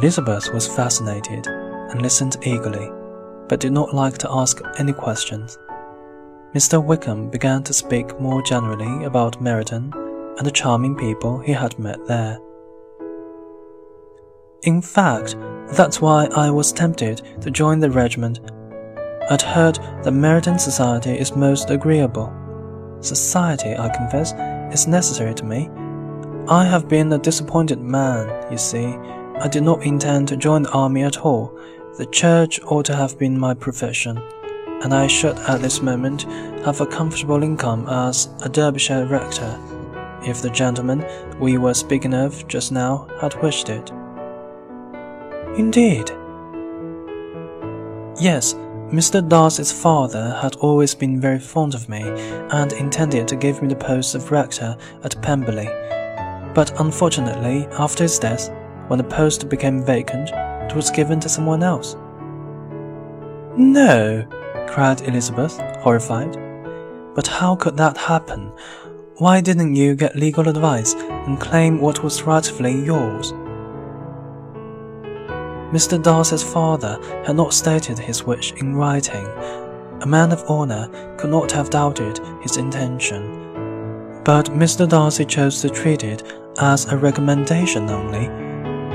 Elizabeth was fascinated and listened eagerly, but did not like to ask any questions. Mr. Wickham began to speak more generally about Meryton and the charming people he had met there. In fact, that's why I was tempted to join the regiment. I'd heard that Meryton society is most agreeable. Society, I confess, is necessary to me. I have been a disappointed man, you see. I did not intend to join the army at all. The church ought to have been my profession and I should at this moment have a comfortable income as a Derbyshire rector, if the gentleman we were speaking of just now had wished it. Indeed. Yes, Mr. Darcy's father had always been very fond of me and intended to give me the post of rector at Pemberley. But unfortunately, after his death, when the post became vacant, it was given to someone else. No, cried Elizabeth, horrified. But how could that happen? Why didn't you get legal advice and claim what was rightfully yours? Mr. Darcy's father had not stated his wish in writing. A man of honor could not have doubted his intention. But Mr. Darcy chose to treat it as a recommendation only.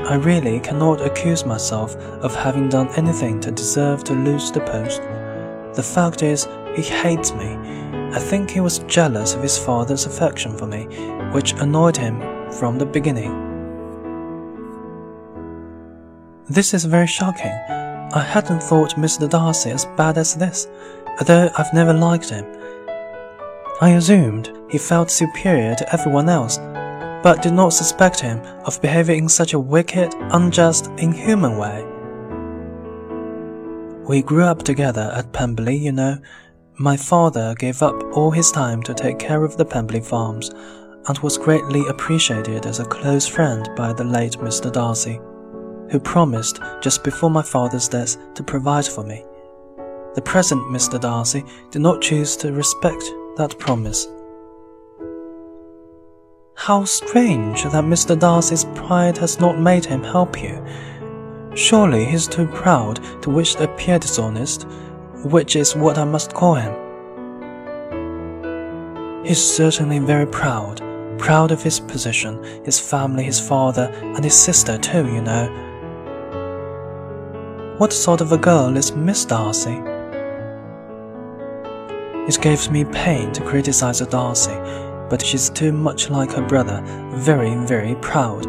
I really cannot accuse myself of having done anything to deserve to lose the post. The fact is, he hates me. I think he was jealous of his father's affection for me, which annoyed him from the beginning. This is very shocking. I hadn't thought Mr. Darcy as bad as this, although I've never liked him. I assumed he felt superior to everyone else, but did not suspect him of behaving in such a wicked, unjust, inhuman way. We grew up together at Pemberley, you know. My father gave up all his time to take care of the Pemberley farms, and was greatly appreciated as a close friend by the late Mr. Darcy, who promised just before my father's death to provide for me. The present Mr. Darcy did not choose to respect that promise. How strange that Mr. Darcy's pride has not made him help you. Surely he's too proud to wish to appear dishonest, which is what I must call him. He's certainly very proud, proud of his position, his family, his father, and his sister too, you know. What sort of a girl is Miss Darcy? It gives me pain to criticize a Darcy, but she's too much like her brother, very, very proud.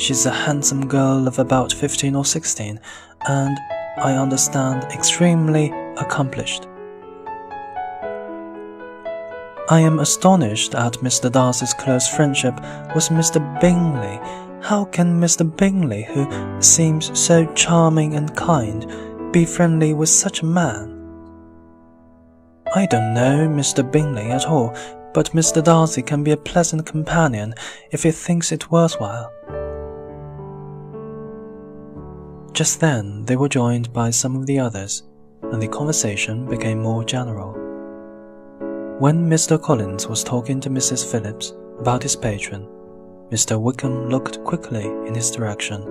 She's a handsome girl of about 15 or 16, and, I understand, extremely accomplished. I am astonished at Mr. Darcy's close friendship with Mr. Bingley. How can Mr. Bingley, who seems so charming and kind, be friendly with such a man? I don't know Mr. Bingley at all, but Mr. Darcy can be a pleasant companion if he thinks it worthwhile. Just then they were joined by some of the others, and the conversation became more general. When Mr. Collins was talking to Mrs. Phillips about his patron, Mr. Wickham looked quickly in his direction,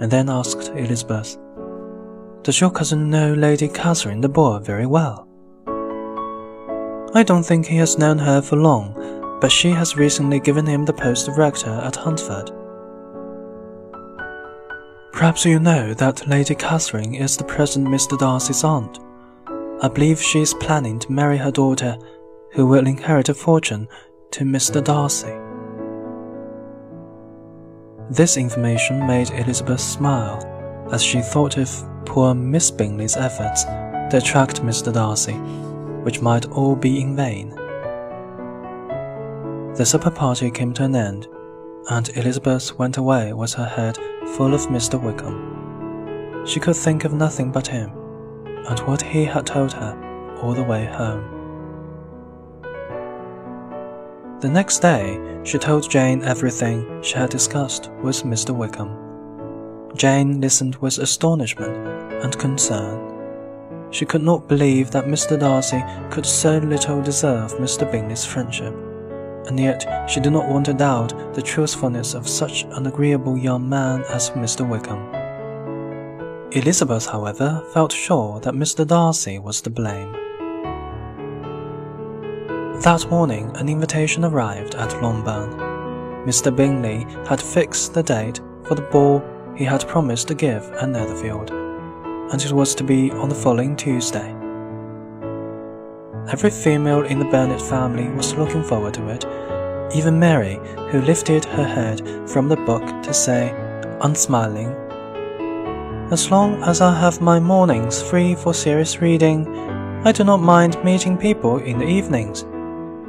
and then asked Elizabeth, Does your cousin know Lady Catherine de Bourgh very well? I don't think he has known her for long, but she has recently given him the post of rector at Hunsford. Perhaps you know that Lady Catherine is the present Mr. Darcy's aunt. I believe she is planning to marry her daughter, who will inherit a fortune, to Mr. Darcy. This information made Elizabeth smile as she thought of poor Miss Bingley's efforts to attract Mr. Darcy, which might all be in vain. The supper party came to an end, and Elizabeth went away with her head full of Mr. Wickham. She could think of nothing but him, and what he had told her all the way home. The next day, she told Jane everything she had discussed with Mr. Wickham. Jane listened with astonishment and concern. She could not believe that Mr. Darcy could so little deserve Mr. Bingley's friendship and yet she did not want to doubt the truthfulness of such an agreeable young man as Mr. Wickham. Elizabeth, however, felt sure that Mr. Darcy was to blame. That morning, an invitation arrived at Longbourn. Mr. Bingley had fixed the date for the ball he had promised to give at Netherfield, and it was to be on the following Tuesday. Every female in the Bennet family was looking forward to it, even Mary, who lifted her head from the book to say, unsmiling, As long as I have my mornings free for serious reading, I do not mind meeting people in the evenings.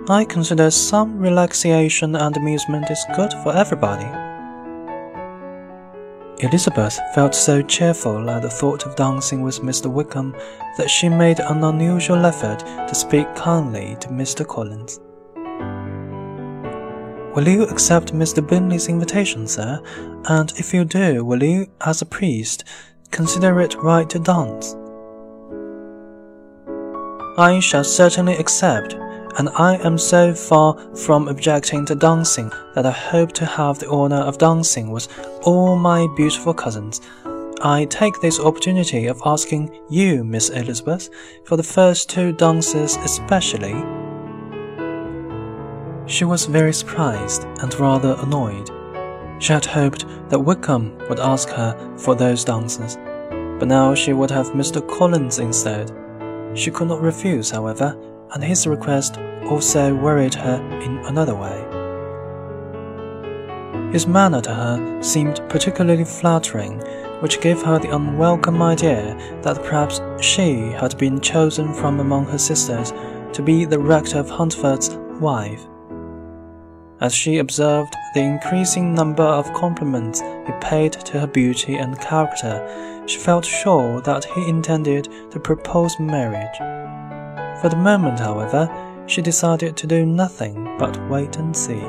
I consider some relaxation and amusement is good for everybody. Elizabeth felt so cheerful at the thought of dancing with Mr. Wickham that she made an unusual effort to speak kindly to Mr. Collins. Will you accept Mr. Bingley's invitation, sir? And if you do, will you, as a priest, consider it right to dance? I shall certainly accept, and I am so far from objecting to dancing that I hope to have the honor of dancing with all my beautiful cousins. I take this opportunity of asking you, Miss Elizabeth, for the first two dances especially. She was very surprised and rather annoyed. She had hoped that Wickham would ask her for those dances, but now she would have Mr. Collins instead. She could not refuse, however, and his request also worried her in another way. His manner to her seemed particularly flattering, which gave her the unwelcome idea that perhaps she had been chosen from among her sisters to be the rector of Hunsford's wife. As she observed the increasing number of compliments he paid to her beauty and character, she felt sure that he intended to propose marriage. For the moment, however, she decided to do nothing but wait and see.